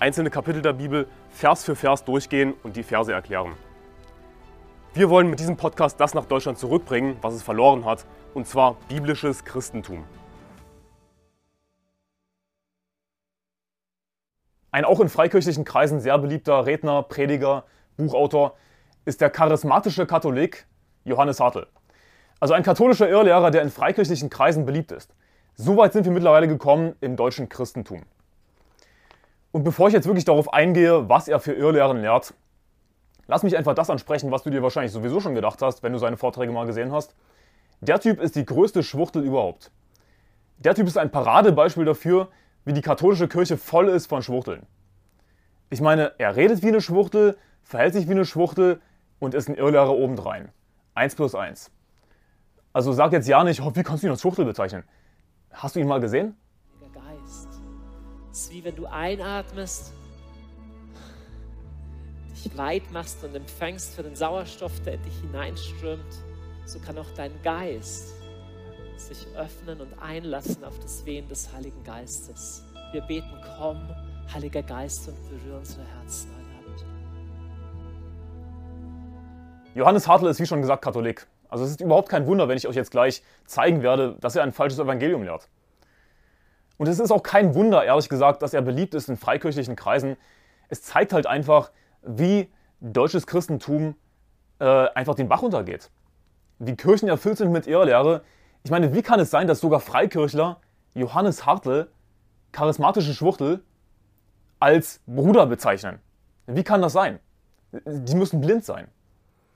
einzelne Kapitel der Bibel Vers für Vers durchgehen und die Verse erklären. Wir wollen mit diesem Podcast das nach Deutschland zurückbringen, was es verloren hat, und zwar biblisches Christentum. Ein auch in freikirchlichen Kreisen sehr beliebter Redner, Prediger, Buchautor ist der charismatische Katholik Johannes Hartl. Also ein katholischer Irrlehrer, der in freikirchlichen Kreisen beliebt ist. So weit sind wir mittlerweile gekommen im deutschen Christentum. Und bevor ich jetzt wirklich darauf eingehe, was er für Irrlehren lehrt, lass mich einfach das ansprechen, was du dir wahrscheinlich sowieso schon gedacht hast, wenn du seine Vorträge mal gesehen hast. Der Typ ist die größte Schwuchtel überhaupt. Der Typ ist ein Paradebeispiel dafür, wie die katholische Kirche voll ist von Schwuchteln. Ich meine, er redet wie eine Schwuchtel, verhält sich wie eine Schwuchtel und ist ein Irrlehrer obendrein. Eins plus eins. Also sag jetzt ja nicht, oh, wie kannst du ihn als Schwuchtel bezeichnen? Hast du ihn mal gesehen? Es ist wie wenn du einatmest, dich weit machst und empfängst für den Sauerstoff, der in dich hineinströmt. So kann auch dein Geist sich öffnen und einlassen auf das Wehen des Heiligen Geistes. Wir beten, komm, Heiliger Geist, und berühre unsere Herzen heute. Johannes Hartl ist wie schon gesagt Katholik. Also es ist überhaupt kein Wunder, wenn ich euch jetzt gleich zeigen werde, dass er ein falsches Evangelium lehrt. Und es ist auch kein Wunder, ehrlich gesagt, dass er beliebt ist in freikirchlichen Kreisen. Es zeigt halt einfach, wie deutsches Christentum äh, einfach den Bach runtergeht. Wie Kirchen erfüllt sind mit Irrlehre. Ich meine, wie kann es sein, dass sogar Freikirchler Johannes Hartl, charismatische Schwuchtel, als Bruder bezeichnen? Wie kann das sein? Die müssen blind sein.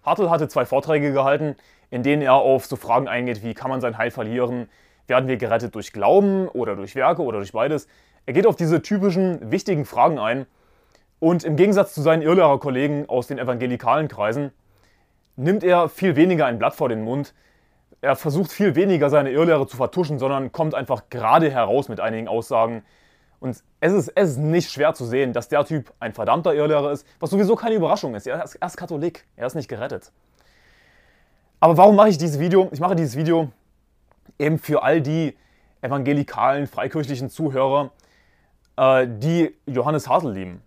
Hartl hatte zwei Vorträge gehalten, in denen er auf so Fragen eingeht, wie kann man sein Heil verlieren, werden wir gerettet durch Glauben oder durch Werke oder durch beides? Er geht auf diese typischen wichtigen Fragen ein und im Gegensatz zu seinen Irrlehrerkollegen aus den evangelikalen Kreisen nimmt er viel weniger ein Blatt vor den Mund. Er versucht viel weniger seine Irrlehre zu vertuschen, sondern kommt einfach gerade heraus mit einigen Aussagen. Und es ist, es ist nicht schwer zu sehen, dass der Typ ein verdammter Irrlehrer ist, was sowieso keine Überraschung ist. Er ist, er ist Katholik, er ist nicht gerettet. Aber warum mache ich dieses Video? Ich mache dieses Video, eben für all die evangelikalen, freikirchlichen Zuhörer, äh, die Johannes Hartl lieben,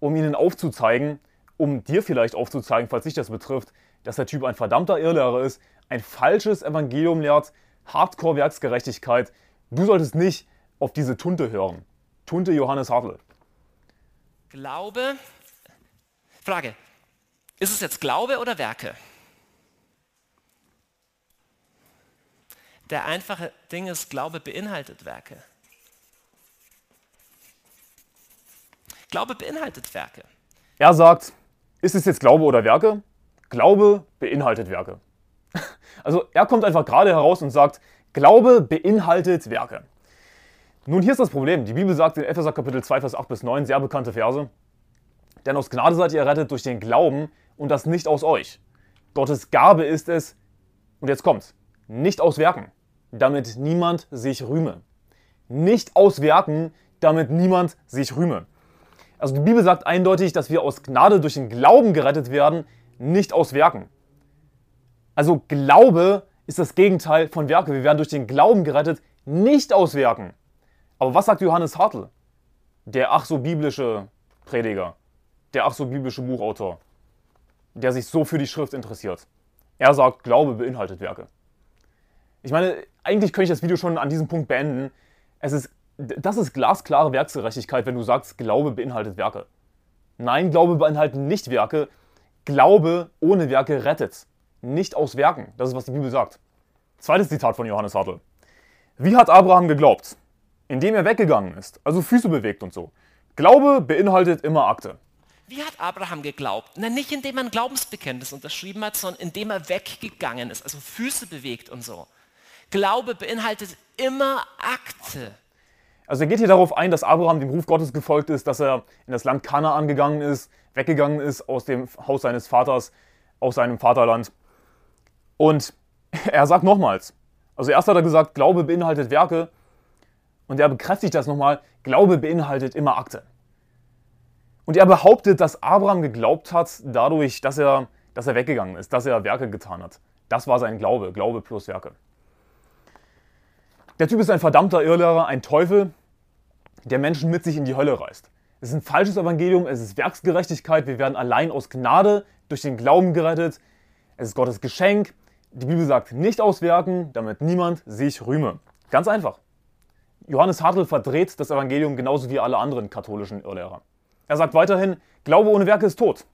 um ihnen aufzuzeigen, um dir vielleicht aufzuzeigen, falls dich das betrifft, dass der Typ ein verdammter Irrlehrer ist, ein falsches Evangelium lehrt, Hardcore-Werksgerechtigkeit. Du solltest nicht auf diese Tunte hören. Tunte Johannes Hartl. Glaube. Frage. Ist es jetzt Glaube oder Werke? Der einfache Ding ist, Glaube beinhaltet Werke. Glaube beinhaltet Werke. Er sagt, ist es jetzt Glaube oder Werke? Glaube beinhaltet Werke. Also er kommt einfach gerade heraus und sagt, Glaube beinhaltet Werke. Nun, hier ist das Problem. Die Bibel sagt in Epheser Kapitel 2, Vers 8 bis 9, sehr bekannte Verse, denn aus Gnade seid ihr errettet durch den Glauben und das nicht aus euch. Gottes Gabe ist es, und jetzt kommt's, nicht aus Werken, damit niemand sich rühme. Nicht aus Werken, damit niemand sich rühme. Also die Bibel sagt eindeutig, dass wir aus Gnade durch den Glauben gerettet werden, nicht aus Werken. Also Glaube ist das Gegenteil von Werke. Wir werden durch den Glauben gerettet, nicht aus Werken. Aber was sagt Johannes Hartl? Der ach so biblische Prediger, der ach so biblische Buchautor, der sich so für die Schrift interessiert. Er sagt, Glaube beinhaltet Werke. Ich meine, eigentlich könnte ich das Video schon an diesem Punkt beenden. Es ist, das ist glasklare Werksgerechtigkeit, wenn du sagst, Glaube beinhaltet Werke. Nein, Glaube beinhaltet nicht Werke. Glaube ohne Werke rettet. Nicht aus Werken. Das ist, was die Bibel sagt. Zweites Zitat von Johannes Hartl. Wie hat Abraham geglaubt? Indem er weggegangen ist, also Füße bewegt und so. Glaube beinhaltet immer Akte. Wie hat Abraham geglaubt? Na, nicht indem er ein Glaubensbekenntnis unterschrieben hat, sondern indem er weggegangen ist, also Füße bewegt und so. Glaube beinhaltet immer Akte. Also er geht hier darauf ein, dass Abraham dem Ruf Gottes gefolgt ist, dass er in das Land Kanaan gegangen ist, weggegangen ist aus dem Haus seines Vaters, aus seinem Vaterland. Und er sagt nochmals, also erst hat er gesagt, Glaube beinhaltet Werke. Und er bekräftigt das nochmal, Glaube beinhaltet immer Akte. Und er behauptet, dass Abraham geglaubt hat, dadurch, dass er, dass er weggegangen ist, dass er Werke getan hat. Das war sein Glaube, Glaube plus Werke. Der Typ ist ein verdammter Irrlehrer, ein Teufel, der Menschen mit sich in die Hölle reißt. Es ist ein falsches Evangelium, es ist Werksgerechtigkeit, wir werden allein aus Gnade durch den Glauben gerettet. Es ist Gottes Geschenk. Die Bibel sagt nicht aus Werken, damit niemand sich rühme. Ganz einfach. Johannes Hartl verdreht das Evangelium genauso wie alle anderen katholischen Irrlehrer. Er sagt weiterhin, Glaube ohne Werke ist tot.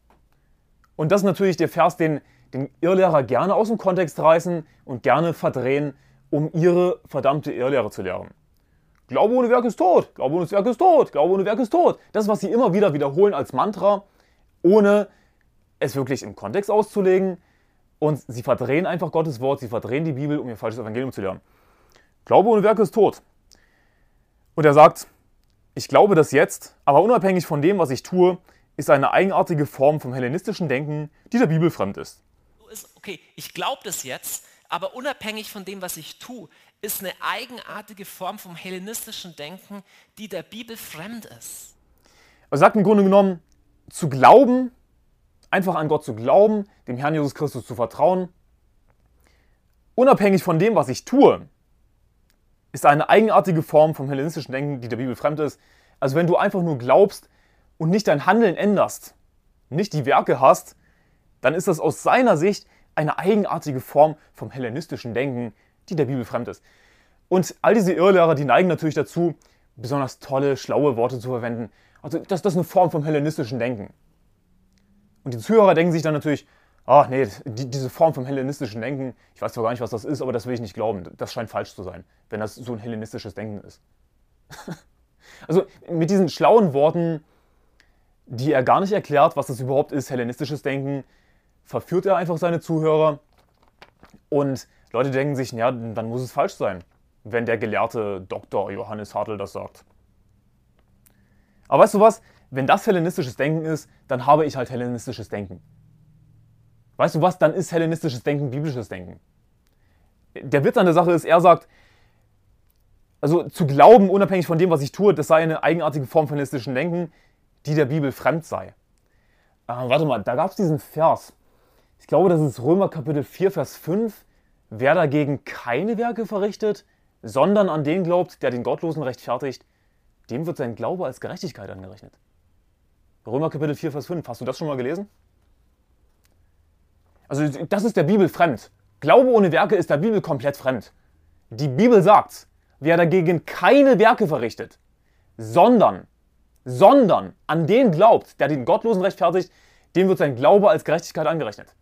Und das ist natürlich der Vers, den, den Irrlehrer gerne aus dem Kontext reißen und gerne verdrehen, um ihre verdammte Irrlehre zu lehren. Glaube ohne Werk ist tot, Glaube ohne Werk ist tot, Glaube ohne Werk ist tot. Das was sie immer wieder wiederholen als Mantra, ohne es wirklich im Kontext auszulegen. Und sie verdrehen einfach Gottes Wort, sie verdrehen die Bibel, um ihr falsches Evangelium zu lernen. Glaube ohne Werk ist tot. Und er sagt, ich glaube das jetzt, aber unabhängig von dem, was ich tue, ist eine eigenartige Form vom hellenistischen Denken, die der Bibel fremd ist. Okay, ich glaube das jetzt, aber unabhängig von dem, was ich tue, ist eine eigenartige Form vom hellenistischen Denken, die der Bibel fremd ist. Er sagt im Grunde genommen, zu glauben, einfach an Gott zu glauben, dem Herrn Jesus Christus zu vertrauen, unabhängig von dem, was ich tue, ist eine eigenartige Form vom hellenistischen Denken, die der Bibel fremd ist. Also wenn du einfach nur glaubst und nicht dein Handeln änderst, nicht die Werke hast, dann ist das aus seiner Sicht eine eigenartige Form vom hellenistischen Denken, die der Bibel fremd ist. Und all diese Irrlehrer, die neigen natürlich dazu, besonders tolle, schlaue Worte zu verwenden. Also das, das ist eine Form vom hellenistischen Denken. Und die Zuhörer denken sich dann natürlich, ach nee, die, diese Form vom hellenistischen Denken, ich weiß zwar gar nicht, was das ist, aber das will ich nicht glauben. Das scheint falsch zu sein, wenn das so ein hellenistisches Denken ist. also mit diesen schlauen Worten, die er gar nicht erklärt, was das überhaupt ist, hellenistisches Denken, verführt er einfach seine Zuhörer und Leute denken sich, ja, dann muss es falsch sein, wenn der gelehrte Dr. Johannes Hartl das sagt. Aber weißt du was? Wenn das hellenistisches Denken ist, dann habe ich halt hellenistisches Denken. Weißt du was? Dann ist hellenistisches Denken biblisches Denken. Der Witz an der Sache ist, er sagt, also zu glauben, unabhängig von dem, was ich tue, das sei eine eigenartige Form von hellenistischem Denken, die der Bibel fremd sei. Äh, warte mal, da gab es diesen Vers. Ich glaube, das ist Römer Kapitel 4, Vers 5. Wer dagegen keine Werke verrichtet, sondern an den glaubt, der den Gottlosen rechtfertigt, dem wird sein Glaube als Gerechtigkeit angerechnet. Römer Kapitel 4, Vers 5. Hast du das schon mal gelesen? Also das ist der Bibel fremd. Glaube ohne Werke ist der Bibel komplett fremd. Die Bibel sagt, wer dagegen keine Werke verrichtet, sondern, sondern an den glaubt, der den Gottlosen rechtfertigt, dem wird sein Glaube als Gerechtigkeit angerechnet.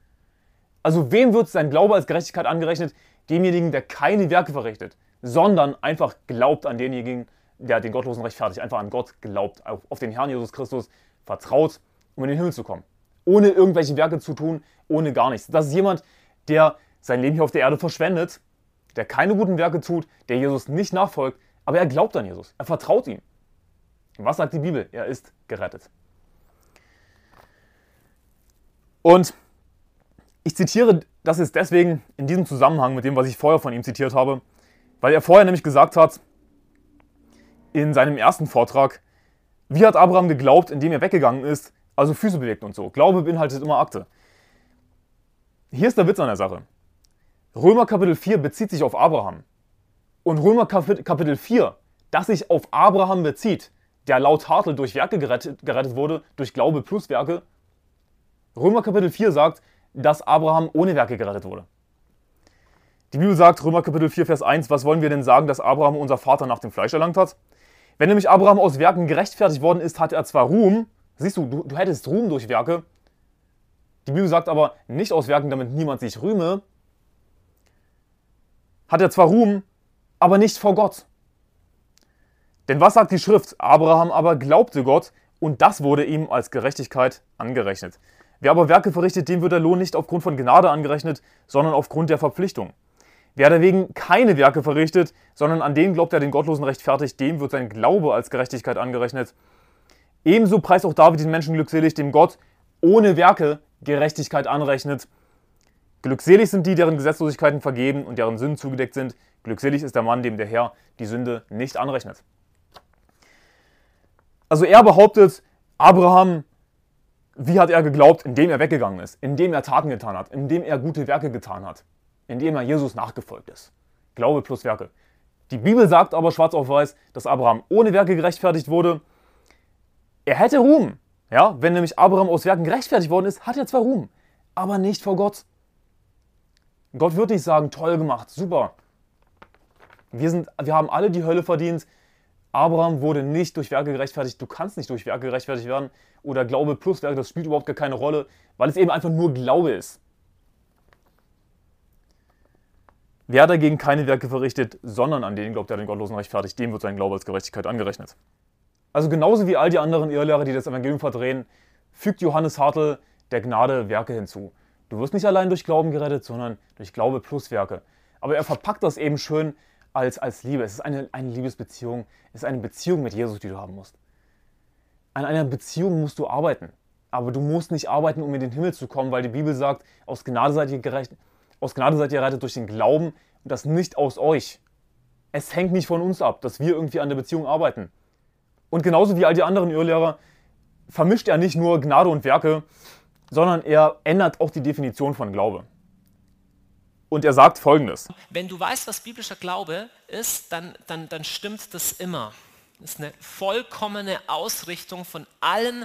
Also wem wird sein Glaube als Gerechtigkeit angerechnet? Demjenigen, der keine Werke verrichtet, sondern einfach glaubt an denjenigen, der den Gottlosen rechtfertigt, einfach an Gott glaubt, auf den Herrn Jesus Christus vertraut, um in den Himmel zu kommen. Ohne irgendwelche Werke zu tun, ohne gar nichts. Das ist jemand, der sein Leben hier auf der Erde verschwendet, der keine guten Werke tut, der Jesus nicht nachfolgt, aber er glaubt an Jesus, er vertraut ihm. Was sagt die Bibel? Er ist gerettet. Und ich zitiere das jetzt deswegen in diesem Zusammenhang mit dem, was ich vorher von ihm zitiert habe, weil er vorher nämlich gesagt hat, in seinem ersten Vortrag, wie hat Abraham geglaubt, indem er weggegangen ist, also Füße bewegt und so. Glaube beinhaltet immer Akte. Hier ist der Witz an der Sache. Römer Kapitel 4 bezieht sich auf Abraham. Und Römer Kapitel 4, das sich auf Abraham bezieht, der laut Hartl durch Werke gerettet, gerettet wurde, durch Glaube plus Werke. Römer Kapitel 4 sagt, dass Abraham ohne Werke gerettet wurde. Die Bibel sagt, Römer Kapitel 4, Vers 1, was wollen wir denn sagen, dass Abraham unser Vater nach dem Fleisch erlangt hat? Wenn nämlich Abraham aus Werken gerechtfertigt worden ist, hat er zwar Ruhm, siehst du, du, du hättest Ruhm durch Werke, die Bibel sagt aber nicht aus Werken, damit niemand sich rühme, hat er zwar Ruhm, aber nicht vor Gott. Denn was sagt die Schrift? Abraham aber glaubte Gott und das wurde ihm als Gerechtigkeit angerechnet. Wer aber Werke verrichtet, dem wird der Lohn nicht aufgrund von Gnade angerechnet, sondern aufgrund der Verpflichtung. Wer dagegen keine Werke verrichtet, sondern an den glaubt, der den Gottlosen rechtfertigt, dem wird sein Glaube als Gerechtigkeit angerechnet. Ebenso preist auch David den Menschen glückselig, dem Gott ohne Werke Gerechtigkeit anrechnet. Glückselig sind die, deren Gesetzlosigkeiten vergeben und deren Sünden zugedeckt sind. Glückselig ist der Mann, dem der Herr die Sünde nicht anrechnet. Also er behauptet, Abraham, wie hat er geglaubt, indem er weggegangen ist, indem er Taten getan hat, indem er gute Werke getan hat indem er Jesus nachgefolgt ist. Glaube plus Werke. Die Bibel sagt aber schwarz auf weiß, dass Abraham ohne Werke gerechtfertigt wurde. Er hätte Ruhm. Ja, wenn nämlich Abraham aus Werken gerechtfertigt worden ist, hat er zwar Ruhm, aber nicht vor Gott. Gott wird nicht sagen, toll gemacht, super. Wir, sind, wir haben alle die Hölle verdient. Abraham wurde nicht durch Werke gerechtfertigt. Du kannst nicht durch Werke gerechtfertigt werden. Oder Glaube plus Werke, das spielt überhaupt gar keine Rolle, weil es eben einfach nur Glaube ist. Wer dagegen keine Werke verrichtet, sondern an den glaubt, der den Gottlosen rechtfertigt, dem wird sein Glaube als Gerechtigkeit angerechnet. Also genauso wie all die anderen Irrlehrer, die das Evangelium verdrehen, fügt Johannes Hartl der Gnade Werke hinzu. Du wirst nicht allein durch Glauben gerettet, sondern durch Glaube plus Werke. Aber er verpackt das eben schön als, als Liebe. Es ist eine, eine Liebesbeziehung, es ist eine Beziehung mit Jesus, die du haben musst. An einer Beziehung musst du arbeiten. Aber du musst nicht arbeiten, um in den Himmel zu kommen, weil die Bibel sagt, aus Gnade seid ihr gerecht, aus Gnade seid ihr errettet durch den Glauben und das nicht aus euch. Es hängt nicht von uns ab, dass wir irgendwie an der Beziehung arbeiten. Und genauso wie all die anderen Irrlehrer vermischt er nicht nur Gnade und Werke, sondern er ändert auch die Definition von Glaube. Und er sagt folgendes. Wenn du weißt, was biblischer Glaube ist, dann, dann, dann stimmt das immer. Das ist eine vollkommene Ausrichtung von allen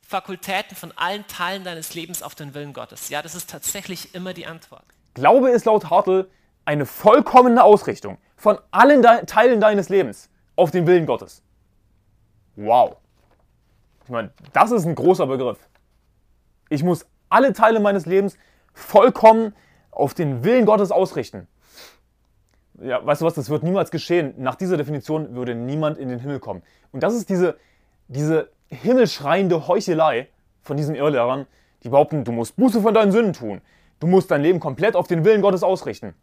Fakultäten, von allen Teilen deines Lebens auf den Willen Gottes. Ja, das ist tatsächlich immer die Antwort. Glaube ist laut Hartl eine vollkommene Ausrichtung von allen De Teilen deines Lebens auf den Willen Gottes. Wow. Ich meine, das ist ein großer Begriff. Ich muss alle Teile meines Lebens vollkommen auf den Willen Gottes ausrichten. Ja, weißt du was, das wird niemals geschehen. Nach dieser Definition würde niemand in den Himmel kommen. Und das ist diese, diese himmelschreiende Heuchelei von diesen Irrlehrern, die behaupten, du musst Buße von deinen Sünden tun. Du musst dein Leben komplett auf den Willen Gottes ausrichten.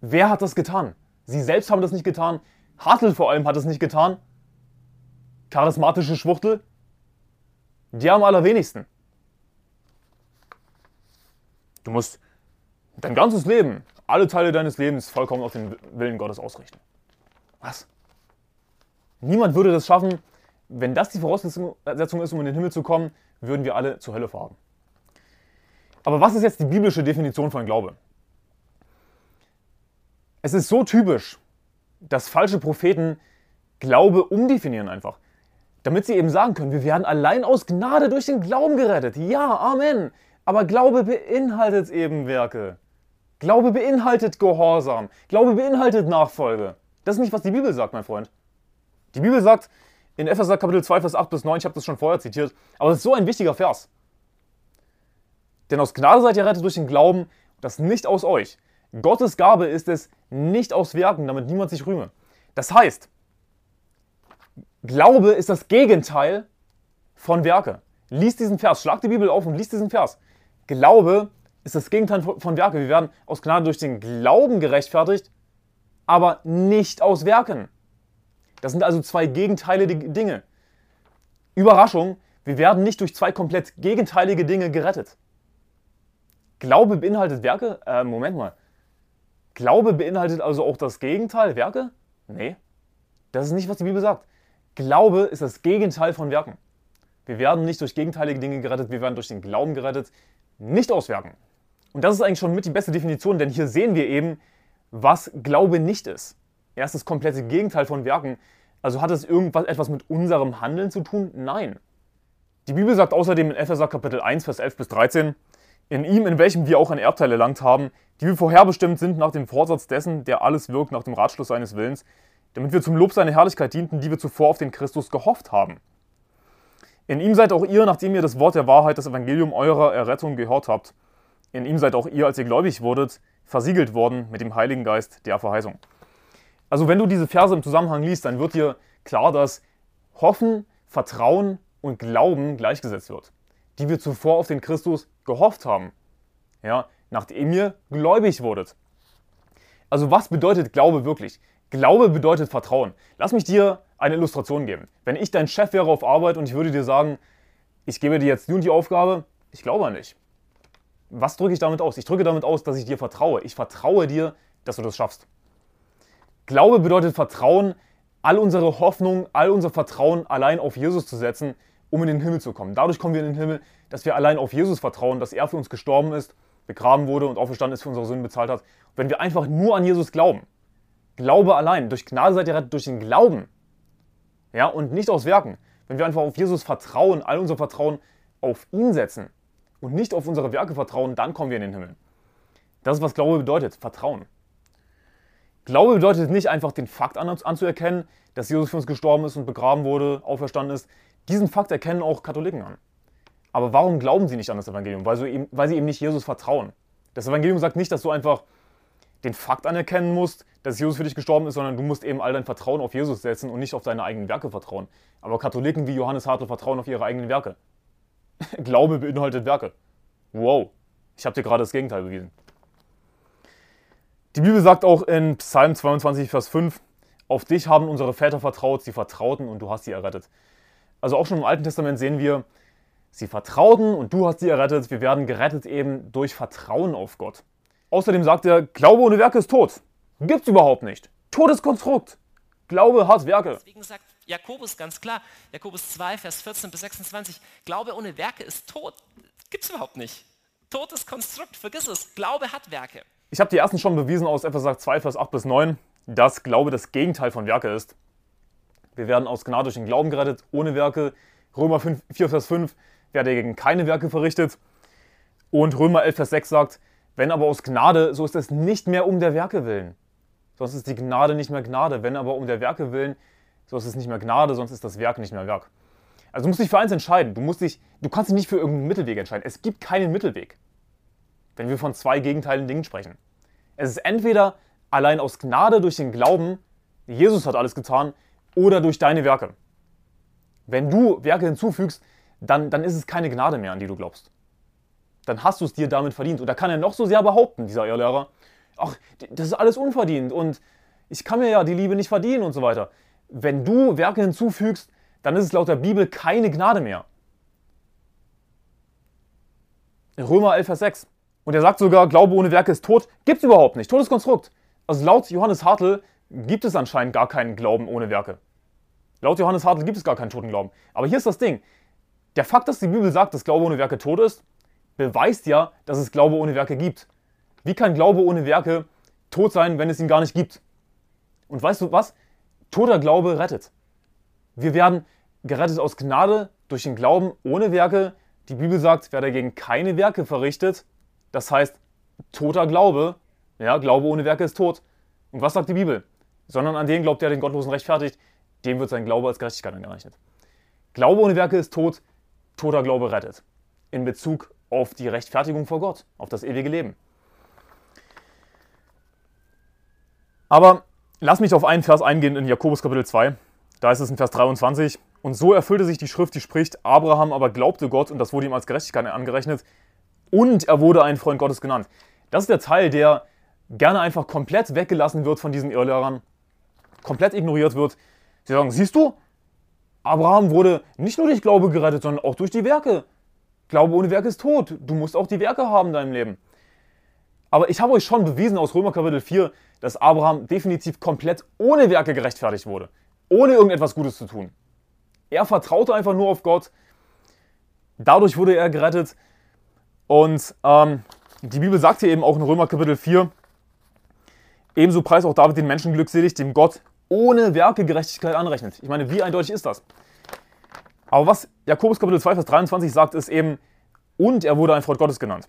Wer hat das getan? Sie selbst haben das nicht getan. Hartl vor allem hat es nicht getan. Charismatische Schwuchtel? Die am allerwenigsten. Du musst dein ganzes Leben, alle Teile deines Lebens vollkommen auf den Willen Gottes ausrichten. Was? Niemand würde das schaffen. Wenn das die Voraussetzung ist, um in den Himmel zu kommen, würden wir alle zur Hölle fahren. Aber was ist jetzt die biblische Definition von Glaube? Es ist so typisch, dass falsche Propheten Glaube umdefinieren einfach. Damit sie eben sagen können, wir werden allein aus Gnade durch den Glauben gerettet. Ja, Amen. Aber Glaube beinhaltet eben Werke. Glaube beinhaltet Gehorsam. Glaube beinhaltet Nachfolge. Das ist nicht, was die Bibel sagt, mein Freund. Die Bibel sagt in Epheser Kapitel 2, Vers 8 bis 9, ich habe das schon vorher zitiert, aber es ist so ein wichtiger Vers. Denn aus Gnade seid ihr rettet durch den Glauben, das nicht aus euch. Gottes Gabe ist es, nicht aus Werken, damit niemand sich rühme. Das heißt, Glaube ist das Gegenteil von Werke. Lies diesen Vers, schlag die Bibel auf und lies diesen Vers. Glaube ist das Gegenteil von Werke. Wir werden aus Gnade durch den Glauben gerechtfertigt, aber nicht aus Werken. Das sind also zwei gegenteilige Dinge. Überraschung, wir werden nicht durch zwei komplett gegenteilige Dinge gerettet. Glaube beinhaltet Werke? Äh, Moment mal. Glaube beinhaltet also auch das Gegenteil, Werke? Nee. Das ist nicht, was die Bibel sagt. Glaube ist das Gegenteil von Werken. Wir werden nicht durch gegenteilige Dinge gerettet, wir werden durch den Glauben gerettet, nicht aus Werken. Und das ist eigentlich schon mit die beste Definition, denn hier sehen wir eben, was Glaube nicht ist. Er ist das komplette Gegenteil von Werken. Also hat es irgendwas etwas mit unserem Handeln zu tun? Nein. Die Bibel sagt außerdem in Epheser Kapitel 1, Vers 11 bis 13, in ihm, in welchem wir auch ein Erbteil erlangt haben, die wir vorherbestimmt sind nach dem Vorsatz dessen, der alles wirkt nach dem Ratschluss seines Willens, damit wir zum Lob seiner Herrlichkeit dienten, die wir zuvor auf den Christus gehofft haben. In ihm seid auch ihr, nachdem ihr das Wort der Wahrheit, das Evangelium eurer Errettung gehört habt. In ihm seid auch ihr, als ihr gläubig wurdet, versiegelt worden mit dem Heiligen Geist der Verheißung. Also wenn du diese Verse im Zusammenhang liest, dann wird dir klar, dass Hoffen, Vertrauen und Glauben gleichgesetzt wird die wir zuvor auf den Christus gehofft haben, ja, nachdem ihr gläubig wurdet. Also was bedeutet Glaube wirklich? Glaube bedeutet Vertrauen. Lass mich dir eine Illustration geben. Wenn ich dein Chef wäre auf Arbeit und ich würde dir sagen, ich gebe dir jetzt und die Aufgabe, ich glaube nicht. Was drücke ich damit aus? Ich drücke damit aus, dass ich dir vertraue. Ich vertraue dir, dass du das schaffst. Glaube bedeutet Vertrauen, all unsere Hoffnung, all unser Vertrauen allein auf Jesus zu setzen, um in den Himmel zu kommen. Dadurch kommen wir in den Himmel, dass wir allein auf Jesus vertrauen, dass er für uns gestorben ist, begraben wurde und auferstanden ist, für unsere Sünden bezahlt hat. Wenn wir einfach nur an Jesus glauben, Glaube allein, durch Gnade seid ihr rettet durch den Glauben, ja, und nicht aus Werken. Wenn wir einfach auf Jesus vertrauen, all unser Vertrauen auf ihn setzen und nicht auf unsere Werke vertrauen, dann kommen wir in den Himmel. Das ist, was Glaube bedeutet, Vertrauen. Glaube bedeutet nicht einfach den Fakt anzuerkennen, dass Jesus für uns gestorben ist und begraben wurde, auferstanden ist. Diesen Fakt erkennen auch Katholiken an. Aber warum glauben sie nicht an das Evangelium? Weil sie eben, weil sie eben nicht Jesus vertrauen. Das Evangelium sagt nicht, dass du einfach den Fakt anerkennen musst, dass Jesus für dich gestorben ist, sondern du musst eben all dein Vertrauen auf Jesus setzen und nicht auf deine eigenen Werke vertrauen. Aber Katholiken wie Johannes Hartl vertrauen auf ihre eigenen Werke. Glaube beinhaltet Werke. Wow, ich habe dir gerade das Gegenteil bewiesen. Die Bibel sagt auch in Psalm 22, Vers 5, auf dich haben unsere Väter vertraut, sie vertrauten und du hast sie errettet. Also auch schon im Alten Testament sehen wir, sie vertrauten und du hast sie errettet. Wir werden gerettet eben durch Vertrauen auf Gott. Außerdem sagt er, Glaube ohne Werke ist tot. Gibt's überhaupt nicht. Totes Konstrukt. Glaube hat Werke. Deswegen sagt Jakobus ganz klar, Jakobus 2, Vers 14 bis 26, Glaube ohne Werke ist tot. Gibt's überhaupt nicht. Totes Konstrukt, vergiss es. Glaube hat Werke. Ich habe die ersten schon bewiesen aus Epheser 2, Vers 8 bis 9, dass Glaube das Gegenteil von Werke ist. Wir werden aus Gnade durch den Glauben gerettet, ohne Werke. Römer 5, 4, Vers 5, wer dagegen keine Werke verrichtet. Und Römer 11, Vers 6 sagt, wenn aber aus Gnade, so ist es nicht mehr um der Werke willen. Sonst ist die Gnade nicht mehr Gnade. Wenn aber um der Werke willen, so ist es nicht mehr Gnade, sonst ist das Werk nicht mehr Werk. Also du musst dich für eins entscheiden. Du, musst dich, du kannst dich nicht für irgendeinen Mittelweg entscheiden. Es gibt keinen Mittelweg, wenn wir von zwei gegenteiligen Dingen sprechen. Es ist entweder allein aus Gnade durch den Glauben, Jesus hat alles getan, oder durch deine Werke. Wenn du Werke hinzufügst, dann, dann ist es keine Gnade mehr, an die du glaubst dann hast du es dir damit verdient. Und da kann er noch so sehr behaupten, dieser Irrlehrer, ach, das ist alles unverdient und ich kann mir ja die Liebe nicht verdienen und so weiter. Wenn du Werke hinzufügst, dann ist es laut der Bibel keine Gnade mehr. Römer 11, Vers 6. Und er sagt sogar, Glaube ohne Werke ist tot. Gibt es überhaupt nicht. Totes Konstrukt. Also laut Johannes Hartl gibt es anscheinend gar keinen Glauben ohne Werke. Laut Johannes Hartl gibt es gar keinen toten Glauben. Aber hier ist das Ding. Der Fakt, dass die Bibel sagt, dass Glaube ohne Werke tot ist, beweist ja, dass es Glaube ohne Werke gibt. Wie kann Glaube ohne Werke tot sein, wenn es ihn gar nicht gibt? Und weißt du was? Toter Glaube rettet. Wir werden gerettet aus Gnade durch den Glauben ohne Werke. Die Bibel sagt, wer dagegen keine Werke verrichtet, das heißt toter Glaube, ja, Glaube ohne Werke ist tot. Und was sagt die Bibel? Sondern an den glaubt, der den Gottlosen rechtfertigt, dem wird sein Glaube als Gerechtigkeit angerechnet. Glaube ohne Werke ist tot, toter Glaube rettet. In Bezug auf die Rechtfertigung vor Gott, auf das ewige Leben. Aber lass mich auf einen Vers eingehen in Jakobus Kapitel 2. Da ist es in Vers 23. Und so erfüllte sich die Schrift, die spricht, Abraham aber glaubte Gott und das wurde ihm als Gerechtigkeit angerechnet und er wurde ein Freund Gottes genannt. Das ist der Teil, der gerne einfach komplett weggelassen wird von diesen Irrlehrern, komplett ignoriert wird. Sie sagen, siehst du, Abraham wurde nicht nur durch Glaube gerettet, sondern auch durch die Werke. Glaube ohne Werke ist tot. Du musst auch die Werke haben in deinem Leben. Aber ich habe euch schon bewiesen aus Römer Kapitel 4, dass Abraham definitiv komplett ohne Werke gerechtfertigt wurde. Ohne irgendetwas Gutes zu tun. Er vertraute einfach nur auf Gott. Dadurch wurde er gerettet. Und ähm, die Bibel sagt hier eben auch in Römer Kapitel 4, ebenso preist auch David den Menschen glückselig, dem Gott ohne Werke Gerechtigkeit anrechnet. Ich meine, wie eindeutig ist das? Aber was Jakobus Kapitel 2, Vers 23 sagt, ist eben, und er wurde ein Freund Gottes genannt.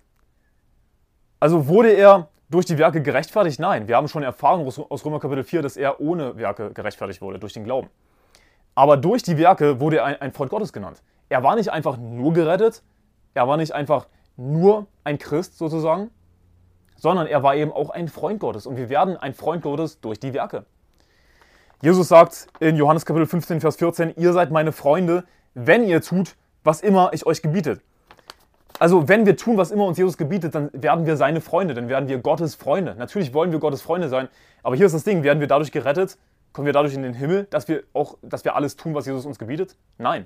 Also wurde er durch die Werke gerechtfertigt? Nein, wir haben schon Erfahrung aus Römer Kapitel 4, dass er ohne Werke gerechtfertigt wurde, durch den Glauben. Aber durch die Werke wurde er ein, ein Freund Gottes genannt. Er war nicht einfach nur gerettet, er war nicht einfach nur ein Christ sozusagen, sondern er war eben auch ein Freund Gottes. Und wir werden ein Freund Gottes durch die Werke. Jesus sagt in Johannes Kapitel 15, Vers 14, ihr seid meine Freunde, wenn ihr tut, was immer ich euch gebietet. Also, wenn wir tun, was immer uns Jesus gebietet, dann werden wir seine Freunde, dann werden wir Gottes Freunde. Natürlich wollen wir Gottes Freunde sein, aber hier ist das Ding, werden wir dadurch gerettet? Kommen wir dadurch in den Himmel, dass wir auch, dass wir alles tun, was Jesus uns gebietet? Nein.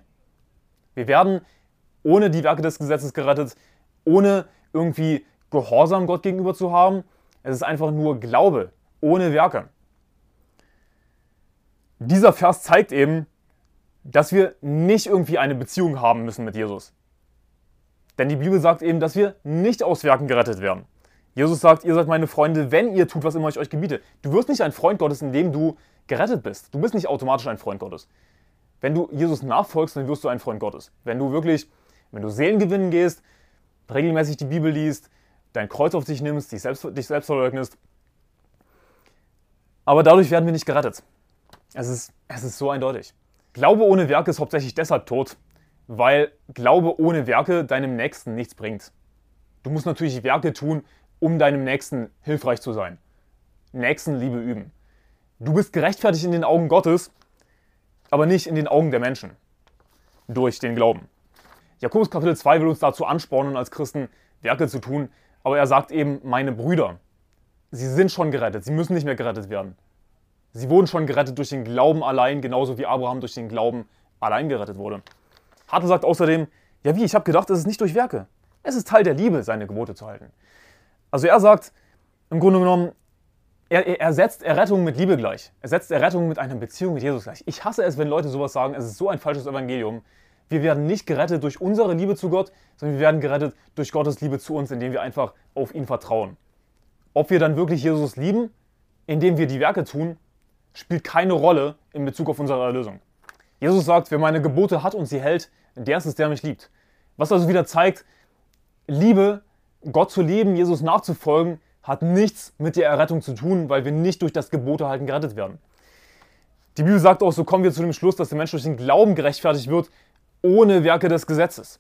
Wir werden ohne die Werke des Gesetzes gerettet, ohne irgendwie Gehorsam Gott gegenüber zu haben. Es ist einfach nur Glaube, ohne Werke. Dieser Vers zeigt eben, dass wir nicht irgendwie eine Beziehung haben müssen mit Jesus. Denn die Bibel sagt eben, dass wir nicht aus Werken gerettet werden. Jesus sagt, ihr seid meine Freunde, wenn ihr tut, was immer ich euch gebiete. Du wirst nicht ein Freund Gottes, indem du gerettet bist. Du bist nicht automatisch ein Freund Gottes. Wenn du Jesus nachfolgst, dann wirst du ein Freund Gottes. Wenn du wirklich, wenn du Seelen gewinnen gehst, regelmäßig die Bibel liest, dein Kreuz auf dich nimmst, dich selbst, dich selbst verleugnest. Aber dadurch werden wir nicht gerettet. Es ist, es ist so eindeutig. Glaube ohne Werke ist hauptsächlich deshalb tot, weil Glaube ohne Werke deinem Nächsten nichts bringt. Du musst natürlich Werke tun, um deinem Nächsten hilfreich zu sein. Nächstenliebe üben. Du bist gerechtfertigt in den Augen Gottes, aber nicht in den Augen der Menschen. Durch den Glauben. Jakobus Kapitel 2 will uns dazu anspornen, als Christen Werke zu tun, aber er sagt eben, meine Brüder, sie sind schon gerettet, sie müssen nicht mehr gerettet werden. Sie wurden schon gerettet durch den Glauben allein, genauso wie Abraham durch den Glauben allein gerettet wurde. Hartl sagt außerdem, ja wie, ich habe gedacht, es ist nicht durch Werke. Es ist Teil der Liebe, seine Gebote zu halten. Also er sagt, im Grunde genommen, er, er setzt Errettung mit Liebe gleich. Er setzt Errettung mit einer Beziehung mit Jesus gleich. Ich hasse es, wenn Leute sowas sagen, es ist so ein falsches Evangelium. Wir werden nicht gerettet durch unsere Liebe zu Gott, sondern wir werden gerettet durch Gottes Liebe zu uns, indem wir einfach auf ihn vertrauen. Ob wir dann wirklich Jesus lieben, indem wir die Werke tun, spielt keine Rolle in Bezug auf unsere Erlösung. Jesus sagt, wer meine Gebote hat und sie hält, der ist es, der mich liebt. Was also wieder zeigt, Liebe, Gott zu lieben, Jesus nachzufolgen, hat nichts mit der Errettung zu tun, weil wir nicht durch das Gebotehalten gerettet werden. Die Bibel sagt auch, so kommen wir zu dem Schluss, dass der Mensch durch den Glauben gerechtfertigt wird, ohne Werke des Gesetzes.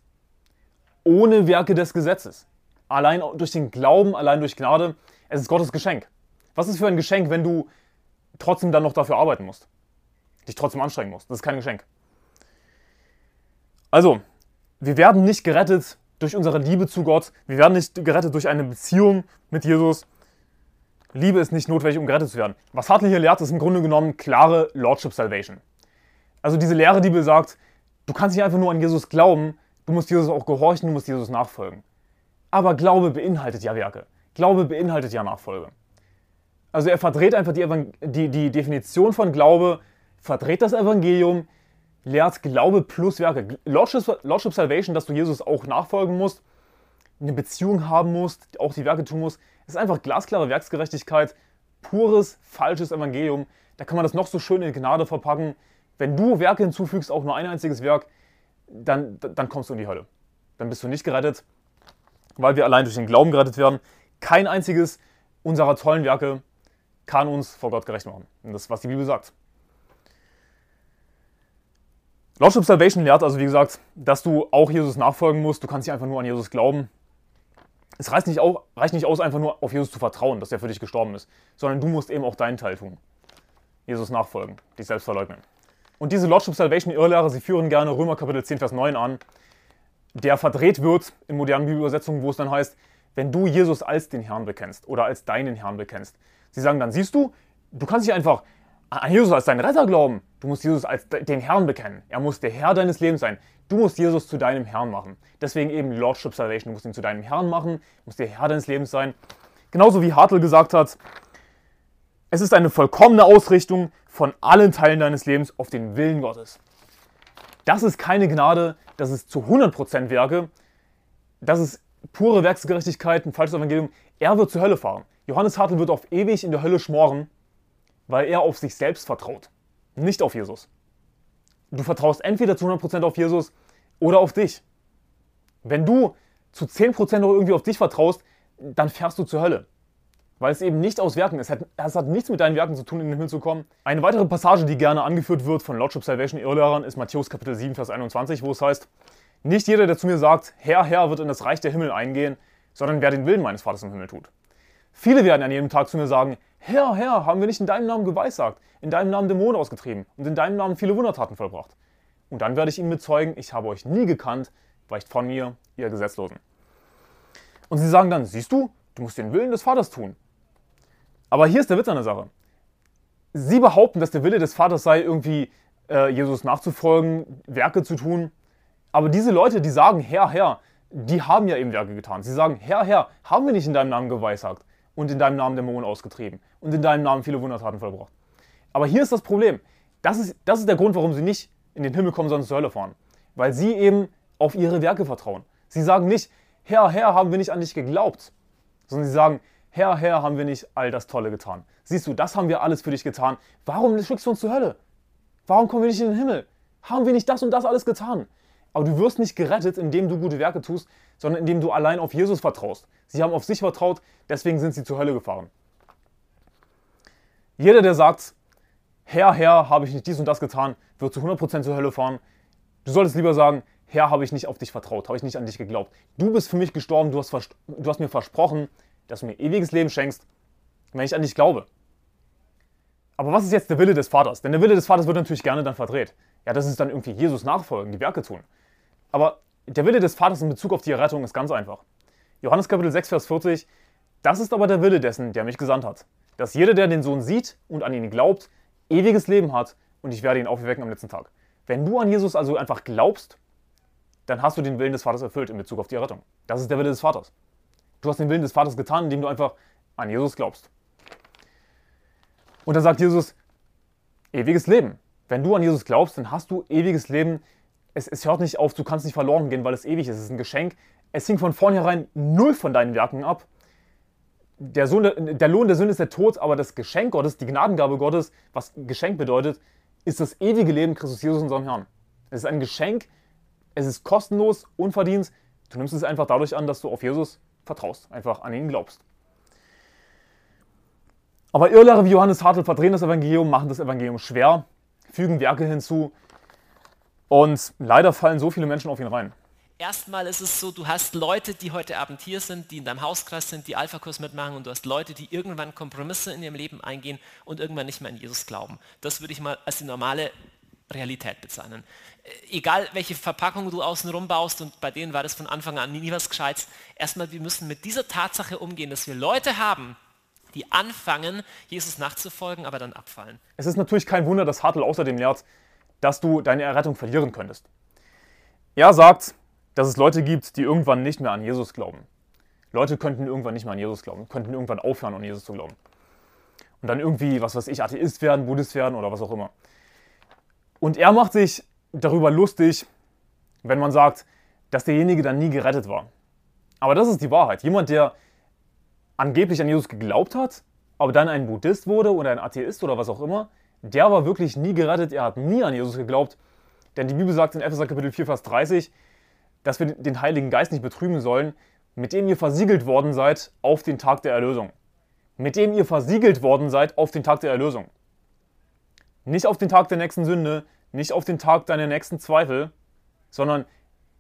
Ohne Werke des Gesetzes. Allein durch den Glauben, allein durch Gnade. Es ist Gottes Geschenk. Was ist für ein Geschenk, wenn du trotzdem dann noch dafür arbeiten musst? Dich trotzdem anstrengen musst. Das ist kein Geschenk. Also, wir werden nicht gerettet durch unsere Liebe zu Gott. Wir werden nicht gerettet durch eine Beziehung mit Jesus. Liebe ist nicht notwendig, um gerettet zu werden. Was Hartley hier lehrt, ist im Grunde genommen klare Lordship Salvation. Also diese Lehre, die besagt, du kannst nicht einfach nur an Jesus glauben, du musst Jesus auch gehorchen, du musst Jesus nachfolgen. Aber Glaube beinhaltet ja Werke. Glaube beinhaltet ja Nachfolge. Also er verdreht einfach die, die, die Definition von Glaube verdreht das Evangelium, lehrt Glaube plus Werke. Lordship, Lordship Salvation, dass du Jesus auch nachfolgen musst, eine Beziehung haben musst, auch die Werke tun musst, ist einfach glasklare Werksgerechtigkeit, pures, falsches Evangelium. Da kann man das noch so schön in Gnade verpacken. Wenn du Werke hinzufügst, auch nur ein einziges Werk, dann, dann kommst du in die Hölle. Dann bist du nicht gerettet, weil wir allein durch den Glauben gerettet werden. Kein einziges unserer tollen Werke kann uns vor Gott gerecht machen. Und das ist, was die Bibel sagt. Lordship Salvation lehrt also, wie gesagt, dass du auch Jesus nachfolgen musst. Du kannst nicht einfach nur an Jesus glauben. Es reicht nicht, auch, reicht nicht aus, einfach nur auf Jesus zu vertrauen, dass er für dich gestorben ist, sondern du musst eben auch deinen Teil tun. Jesus nachfolgen, dich selbst verleugnen. Und diese Lordship Salvation Irrlehre, sie führen gerne Römer Kapitel 10, Vers 9 an, der verdreht wird in modernen Bibelübersetzungen, wo es dann heißt, wenn du Jesus als den Herrn bekennst oder als deinen Herrn bekennst. Sie sagen dann, siehst du, du kannst nicht einfach an Jesus als deinen Retter glauben. Du musst Jesus als den Herrn bekennen. Er muss der Herr deines Lebens sein. Du musst Jesus zu deinem Herrn machen. Deswegen eben Lordship Salvation. Du musst ihn zu deinem Herrn machen, musst der Herr deines Lebens sein. Genauso wie Hartl gesagt hat, es ist eine vollkommene Ausrichtung von allen Teilen deines Lebens auf den Willen Gottes. Das ist keine Gnade, das ist zu 100% Werke, das ist pure Werksgerechtigkeit, ein falsches Evangelium. Er wird zur Hölle fahren. Johannes Hartl wird auf ewig in der Hölle schmoren weil er auf sich selbst vertraut, nicht auf Jesus. Du vertraust entweder zu 100% auf Jesus oder auf dich. Wenn du zu 10% noch irgendwie auf dich vertraust, dann fährst du zur Hölle. Weil es eben nicht aus Werken ist. Es hat nichts mit deinen Werken zu tun, in den Himmel zu kommen. Eine weitere Passage, die gerne angeführt wird von Lordship Salvation Irrlehrern, ist Matthäus Kapitel 7, Vers 21, wo es heißt, nicht jeder, der zu mir sagt, Herr, Herr, wird in das Reich der Himmel eingehen, sondern wer den Willen meines Vaters im Himmel tut. Viele werden an jedem Tag zu mir sagen, Herr, Herr, haben wir nicht in deinem Namen geweissagt, in deinem Namen Dämonen ausgetrieben und in deinem Namen viele Wundertaten vollbracht? Und dann werde ich ihnen bezeugen, ich habe euch nie gekannt, weicht von mir, ihr Gesetzlosen. Und sie sagen dann, siehst du, du musst den Willen des Vaters tun. Aber hier ist der Witz an der Sache. Sie behaupten, dass der Wille des Vaters sei, irgendwie äh, Jesus nachzufolgen, Werke zu tun. Aber diese Leute, die sagen, Herr, Herr, die haben ja eben Werke getan. Sie sagen, Herr, Herr, haben wir nicht in deinem Namen geweissagt und in deinem Namen Dämonen ausgetrieben und in deinem Namen viele Wundertaten vollbracht. Aber hier ist das Problem. Das ist, das ist der Grund, warum sie nicht in den Himmel kommen, sondern zur Hölle fahren. Weil sie eben auf ihre Werke vertrauen. Sie sagen nicht, Herr, Herr, haben wir nicht an dich geglaubt, sondern sie sagen, Herr, Herr, haben wir nicht all das Tolle getan. Siehst du, das haben wir alles für dich getan. Warum schickst du uns zur Hölle? Warum kommen wir nicht in den Himmel? Haben wir nicht das und das alles getan? Aber du wirst nicht gerettet, indem du gute Werke tust, sondern indem du allein auf Jesus vertraust. Sie haben auf sich vertraut, deswegen sind sie zur Hölle gefahren. Jeder, der sagt, Herr, Herr, habe ich nicht dies und das getan, wird zu 100% zur Hölle fahren. Du solltest lieber sagen, Herr, habe ich nicht auf dich vertraut, habe ich nicht an dich geglaubt. Du bist für mich gestorben, du hast, du hast mir versprochen, dass du mir ewiges Leben schenkst, wenn ich an dich glaube. Aber was ist jetzt der Wille des Vaters? Denn der Wille des Vaters wird natürlich gerne dann verdreht. Ja, das ist dann irgendwie Jesus nachfolgen, die Werke tun. Aber der Wille des Vaters in Bezug auf die Errettung ist ganz einfach. Johannes Kapitel 6, Vers 40. Das ist aber der Wille dessen, der mich gesandt hat. Dass jeder, der den Sohn sieht und an ihn glaubt, ewiges Leben hat und ich werde ihn aufwecken am letzten Tag. Wenn du an Jesus also einfach glaubst, dann hast du den Willen des Vaters erfüllt in Bezug auf die Errettung. Das ist der Wille des Vaters. Du hast den Willen des Vaters getan, indem du einfach an Jesus glaubst. Und dann sagt Jesus, ewiges Leben. Wenn du an Jesus glaubst, dann hast du ewiges Leben. Es, es hört nicht auf, du kannst nicht verloren gehen, weil es ewig ist. Es ist ein Geschenk. Es hing von vornherein null von deinen Werken ab. Der, Sohn, der Lohn der Sünde ist der Tod, aber das Geschenk Gottes, die Gnadengabe Gottes, was Geschenk bedeutet, ist das ewige Leben Christus Jesus, unserem Herrn. Es ist ein Geschenk, es ist kostenlos, unverdient. Du nimmst es einfach dadurch an, dass du auf Jesus vertraust, einfach an ihn glaubst. Aber Irrlehrer wie Johannes Hartl verdrehen das Evangelium, machen das Evangelium schwer, fügen Werke hinzu und leider fallen so viele Menschen auf ihn rein. Erstmal ist es so, du hast Leute, die heute Abend hier sind, die in deinem Hauskreis sind, die Alpha-Kurs mitmachen und du hast Leute, die irgendwann Kompromisse in ihrem Leben eingehen und irgendwann nicht mehr an Jesus glauben. Das würde ich mal als die normale Realität bezeichnen. Äh, egal, welche Verpackung du außenrum baust und bei denen war das von Anfang an nie was Gescheites. Erstmal, wir müssen mit dieser Tatsache umgehen, dass wir Leute haben, die anfangen, Jesus nachzufolgen, aber dann abfallen. Es ist natürlich kein Wunder, dass Hartl außerdem lehrt, dass du deine Errettung verlieren könntest. Er sagt, dass es Leute gibt, die irgendwann nicht mehr an Jesus glauben. Leute könnten irgendwann nicht mehr an Jesus glauben, könnten irgendwann aufhören, an Jesus zu glauben. Und dann irgendwie, was weiß ich, Atheist werden, Buddhist werden oder was auch immer. Und er macht sich darüber lustig, wenn man sagt, dass derjenige dann nie gerettet war. Aber das ist die Wahrheit. Jemand, der angeblich an Jesus geglaubt hat, aber dann ein Buddhist wurde oder ein Atheist oder was auch immer, der war wirklich nie gerettet, er hat nie an Jesus geglaubt. Denn die Bibel sagt in Epheser Kapitel 4, Vers 30, dass wir den Heiligen Geist nicht betrüben sollen, mit dem ihr versiegelt worden seid auf den Tag der Erlösung. Mit dem ihr versiegelt worden seid auf den Tag der Erlösung. Nicht auf den Tag der nächsten Sünde, nicht auf den Tag deiner nächsten Zweifel, sondern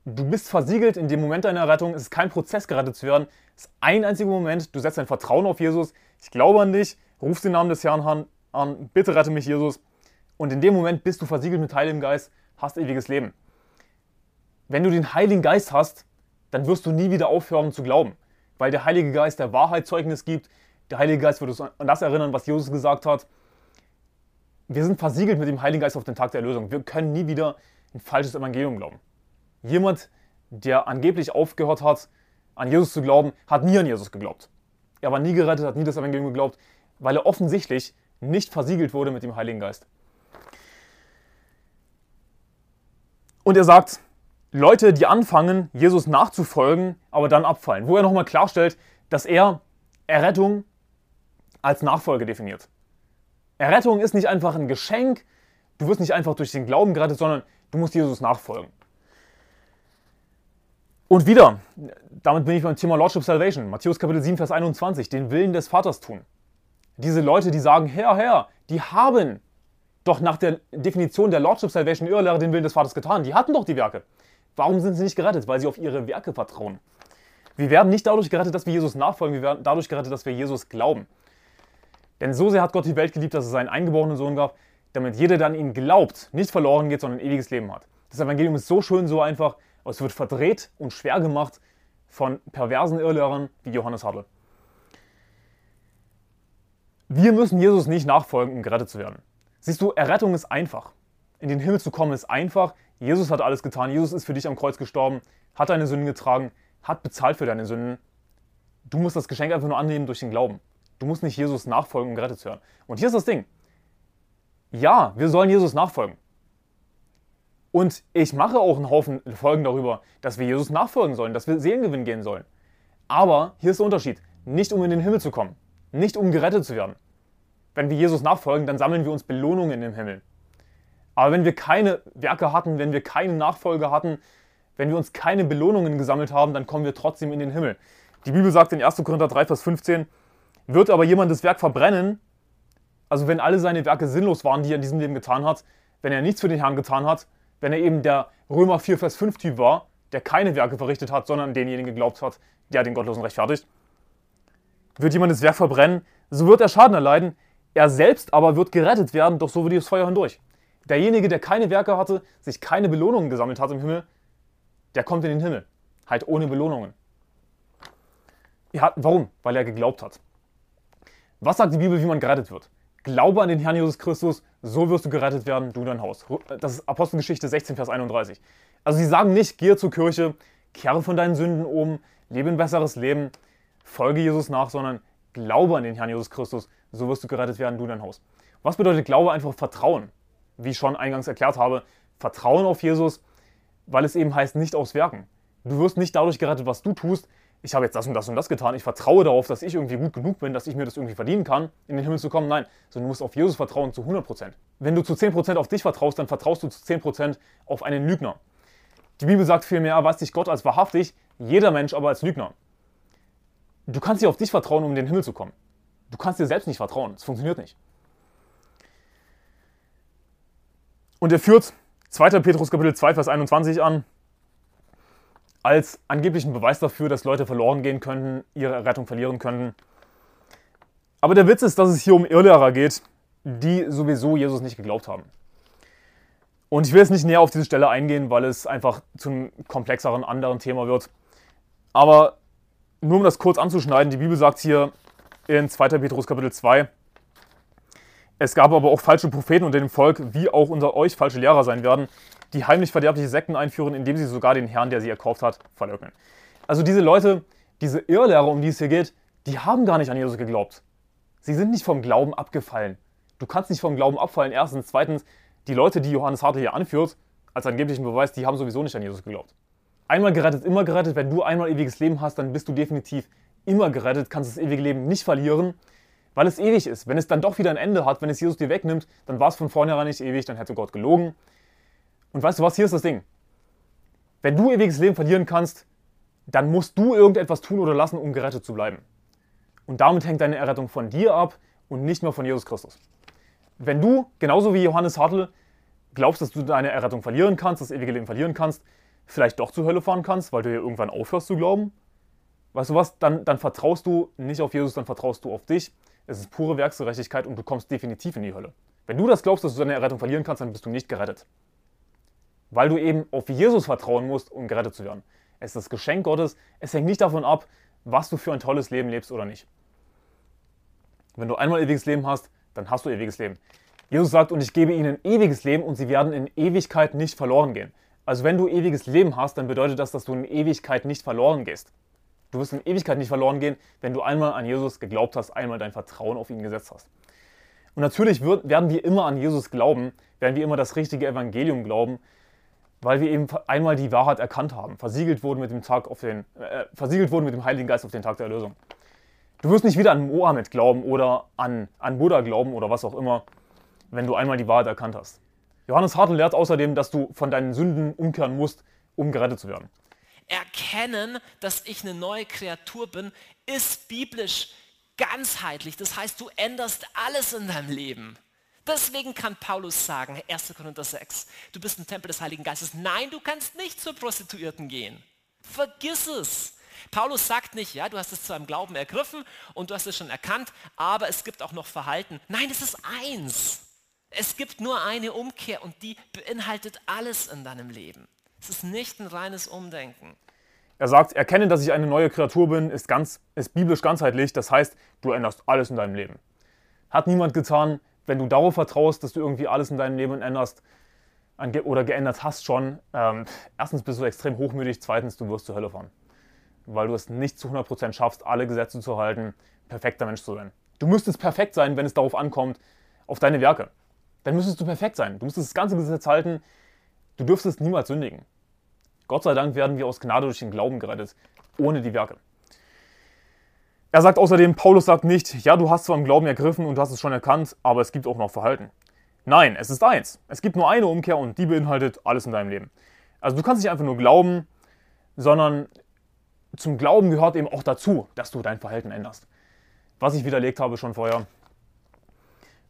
Du bist versiegelt in dem Moment deiner Rettung. Es ist kein Prozess, gerettet zu werden. Es ist ein einziger Moment. Du setzt dein Vertrauen auf Jesus. Ich glaube an dich. Rufst den Namen des Herrn an. Bitte rette mich, Jesus. Und in dem Moment bist du versiegelt mit Heiligem Geist, hast ewiges Leben. Wenn du den Heiligen Geist hast, dann wirst du nie wieder aufhören zu glauben. Weil der Heilige Geist der Wahrheit Zeugnis gibt. Der Heilige Geist wird uns an das erinnern, was Jesus gesagt hat. Wir sind versiegelt mit dem Heiligen Geist auf den Tag der Erlösung. Wir können nie wieder ein falsches Evangelium glauben. Jemand, der angeblich aufgehört hat, an Jesus zu glauben, hat nie an Jesus geglaubt. Er war nie gerettet, hat nie das Evangelium geglaubt, weil er offensichtlich nicht versiegelt wurde mit dem Heiligen Geist. Und er sagt, Leute, die anfangen, Jesus nachzufolgen, aber dann abfallen. Wo er nochmal klarstellt, dass er Errettung als Nachfolge definiert. Errettung ist nicht einfach ein Geschenk, du wirst nicht einfach durch den Glauben gerettet, sondern du musst Jesus nachfolgen. Und wieder, damit bin ich beim Thema Lordship Salvation, Matthäus Kapitel 7, Vers 21, den Willen des Vaters tun. Diese Leute, die sagen, Herr, Herr, die haben doch nach der Definition der Lordship Salvation Irrlehre den Willen des Vaters getan. Die hatten doch die Werke. Warum sind sie nicht gerettet? Weil sie auf ihre Werke vertrauen. Wir werden nicht dadurch gerettet, dass wir Jesus nachfolgen, wir werden dadurch gerettet, dass wir Jesus glauben. Denn so sehr hat Gott die Welt geliebt, dass es seinen eingeborenen Sohn gab, damit jeder, der an ihn glaubt, nicht verloren geht, sondern ein ewiges Leben hat. Das Evangelium ist so schön, so einfach, aber es wird verdreht und schwer gemacht von perversen Irrlehrern wie Johannes Hartl. Wir müssen Jesus nicht nachfolgen, um gerettet zu werden. Siehst du, Errettung ist einfach. In den Himmel zu kommen ist einfach. Jesus hat alles getan. Jesus ist für dich am Kreuz gestorben, hat deine Sünden getragen, hat bezahlt für deine Sünden. Du musst das Geschenk einfach nur annehmen durch den Glauben. Du musst nicht Jesus nachfolgen, um gerettet zu werden. Und hier ist das Ding. Ja, wir sollen Jesus nachfolgen. Und ich mache auch einen Haufen Folgen darüber, dass wir Jesus nachfolgen sollen, dass wir Seelengewinn gehen sollen. Aber hier ist der Unterschied. Nicht um in den Himmel zu kommen. Nicht um gerettet zu werden. Wenn wir Jesus nachfolgen, dann sammeln wir uns Belohnungen im Himmel. Aber wenn wir keine Werke hatten, wenn wir keine Nachfolge hatten, wenn wir uns keine Belohnungen gesammelt haben, dann kommen wir trotzdem in den Himmel. Die Bibel sagt in 1. Korinther 3, Vers 15, wird aber jemand das Werk verbrennen, also wenn alle seine Werke sinnlos waren, die er in diesem Leben getan hat, wenn er nichts für den Herrn getan hat, wenn er eben der Römer 4, Vers 5 Typ war, der keine Werke verrichtet hat, sondern denjenigen geglaubt hat, der den Gottlosen rechtfertigt, wird jemand das Werk verbrennen, so wird er Schaden erleiden, er selbst aber wird gerettet werden, doch so wird das Feuer hindurch. Derjenige, der keine Werke hatte, sich keine Belohnungen gesammelt hat im Himmel, der kommt in den Himmel. Halt ohne Belohnungen. Ja, warum? Weil er geglaubt hat. Was sagt die Bibel, wie man gerettet wird? Glaube an den Herrn Jesus Christus, so wirst du gerettet werden, du dein Haus. Das ist Apostelgeschichte 16, Vers 31. Also sie sagen nicht, gehe zur Kirche, kehre von deinen Sünden um, lebe ein besseres Leben, folge Jesus nach, sondern glaube an den Herrn Jesus Christus, so wirst du gerettet werden, du dein Haus. Was bedeutet Glaube? Einfach Vertrauen. Wie ich schon eingangs erklärt habe, Vertrauen auf Jesus, weil es eben heißt, nicht aufs Werken. Du wirst nicht dadurch gerettet, was du tust, ich habe jetzt das und das und das getan, ich vertraue darauf, dass ich irgendwie gut genug bin, dass ich mir das irgendwie verdienen kann, in den Himmel zu kommen. Nein, sondern du musst auf Jesus vertrauen zu 100%. Wenn du zu 10% auf dich vertraust, dann vertraust du zu 10% auf einen Lügner. Die Bibel sagt vielmehr, weiß dich Gott als wahrhaftig, jeder Mensch aber als Lügner. Du kannst nicht auf dich vertrauen, um in den Himmel zu kommen. Du kannst dir selbst nicht vertrauen. Es funktioniert nicht. Und er führt 2. Petrus Kapitel 2, Vers 21 an als angeblichen Beweis dafür, dass Leute verloren gehen könnten, ihre Rettung verlieren könnten. Aber der Witz ist, dass es hier um Irrlehrer geht, die sowieso Jesus nicht geglaubt haben. Und ich will jetzt nicht näher auf diese Stelle eingehen, weil es einfach zu einem komplexeren anderen Thema wird. Aber nur um das kurz anzuschneiden, die Bibel sagt hier in 2. Petrus Kapitel 2, es gab aber auch falsche Propheten unter dem Volk, wie auch unter euch falsche Lehrer sein werden, die heimlich verderbliche Sekten einführen, indem sie sogar den Herrn, der sie erkauft hat, verleugnen. Also diese Leute, diese Irrlehrer, um die es hier geht, die haben gar nicht an Jesus geglaubt. Sie sind nicht vom Glauben abgefallen. Du kannst nicht vom Glauben abfallen. Erstens. Zweitens, die Leute, die Johannes Hartl hier anführt, als angeblichen Beweis, die haben sowieso nicht an Jesus geglaubt. Einmal gerettet, immer gerettet. Wenn du einmal ewiges Leben hast, dann bist du definitiv immer gerettet, kannst das ewige Leben nicht verlieren, weil es ewig ist. Wenn es dann doch wieder ein Ende hat, wenn es Jesus dir wegnimmt, dann war es von vornherein nicht ewig, dann hätte Gott gelogen. Und weißt du was, hier ist das Ding. Wenn du ewiges Leben verlieren kannst, dann musst du irgendetwas tun oder lassen, um gerettet zu bleiben. Und damit hängt deine Errettung von dir ab und nicht mehr von Jesus Christus. Wenn du, genauso wie Johannes Hartl, glaubst, dass du deine Errettung verlieren kannst, das ewige Leben verlieren kannst, vielleicht doch zur Hölle fahren kannst, weil du hier irgendwann aufhörst zu glauben, weißt du was, dann, dann vertraust du nicht auf Jesus, dann vertraust du auf dich. Es ist pure Werksgerechtigkeit und du kommst definitiv in die Hölle. Wenn du das glaubst, dass du deine Errettung verlieren kannst, dann bist du nicht gerettet weil du eben auf Jesus vertrauen musst, um gerettet zu werden. Es ist das Geschenk Gottes. Es hängt nicht davon ab, was du für ein tolles Leben lebst oder nicht. Wenn du einmal ewiges Leben hast, dann hast du ewiges Leben. Jesus sagt, und ich gebe ihnen ewiges Leben und sie werden in Ewigkeit nicht verloren gehen. Also wenn du ewiges Leben hast, dann bedeutet das, dass du in Ewigkeit nicht verloren gehst. Du wirst in Ewigkeit nicht verloren gehen, wenn du einmal an Jesus geglaubt hast, einmal dein Vertrauen auf ihn gesetzt hast. Und natürlich wird, werden wir immer an Jesus glauben, werden wir immer das richtige Evangelium glauben, weil wir eben einmal die Wahrheit erkannt haben, versiegelt wurden mit dem Tag auf den, äh, versiegelt wurden mit dem Heiligen Geist auf den Tag der Erlösung. Du wirst nicht wieder an Mohammed glauben oder an, an Buddha glauben oder was auch immer, wenn du einmal die Wahrheit erkannt hast. Johannes Hartl lehrt außerdem, dass du von deinen Sünden umkehren musst, um gerettet zu werden. Erkennen, dass ich eine neue Kreatur bin, ist biblisch ganzheitlich. Das heißt, du änderst alles in deinem Leben. Deswegen kann Paulus sagen, 1. Korinther 6, du bist ein Tempel des Heiligen Geistes. Nein, du kannst nicht zur Prostituierten gehen. Vergiss es. Paulus sagt nicht, ja, du hast es zu einem Glauben ergriffen und du hast es schon erkannt, aber es gibt auch noch Verhalten. Nein, es ist eins. Es gibt nur eine Umkehr und die beinhaltet alles in deinem Leben. Es ist nicht ein reines Umdenken. Er sagt, erkenne, dass ich eine neue Kreatur bin, ist, ganz, ist biblisch ganzheitlich. Das heißt, du änderst alles in deinem Leben. Hat niemand getan. Wenn du darauf vertraust, dass du irgendwie alles in deinem Leben änderst oder geändert hast schon, ähm, erstens bist du extrem hochmütig, zweitens, du wirst zur Hölle fahren. Weil du es nicht zu 100% schaffst, alle Gesetze zu halten, perfekter Mensch zu sein. Du müsstest perfekt sein, wenn es darauf ankommt, auf deine Werke. Dann müsstest du perfekt sein. Du müsstest das ganze Gesetz halten. Du dürftest niemals sündigen. Gott sei Dank werden wir aus Gnade durch den Glauben gerettet, ohne die Werke. Er sagt außerdem, Paulus sagt nicht, ja, du hast zwar im Glauben ergriffen und du hast es schon erkannt, aber es gibt auch noch Verhalten. Nein, es ist eins. Es gibt nur eine Umkehr und die beinhaltet alles in deinem Leben. Also du kannst nicht einfach nur glauben, sondern zum Glauben gehört eben auch dazu, dass du dein Verhalten änderst. Was ich widerlegt habe schon vorher.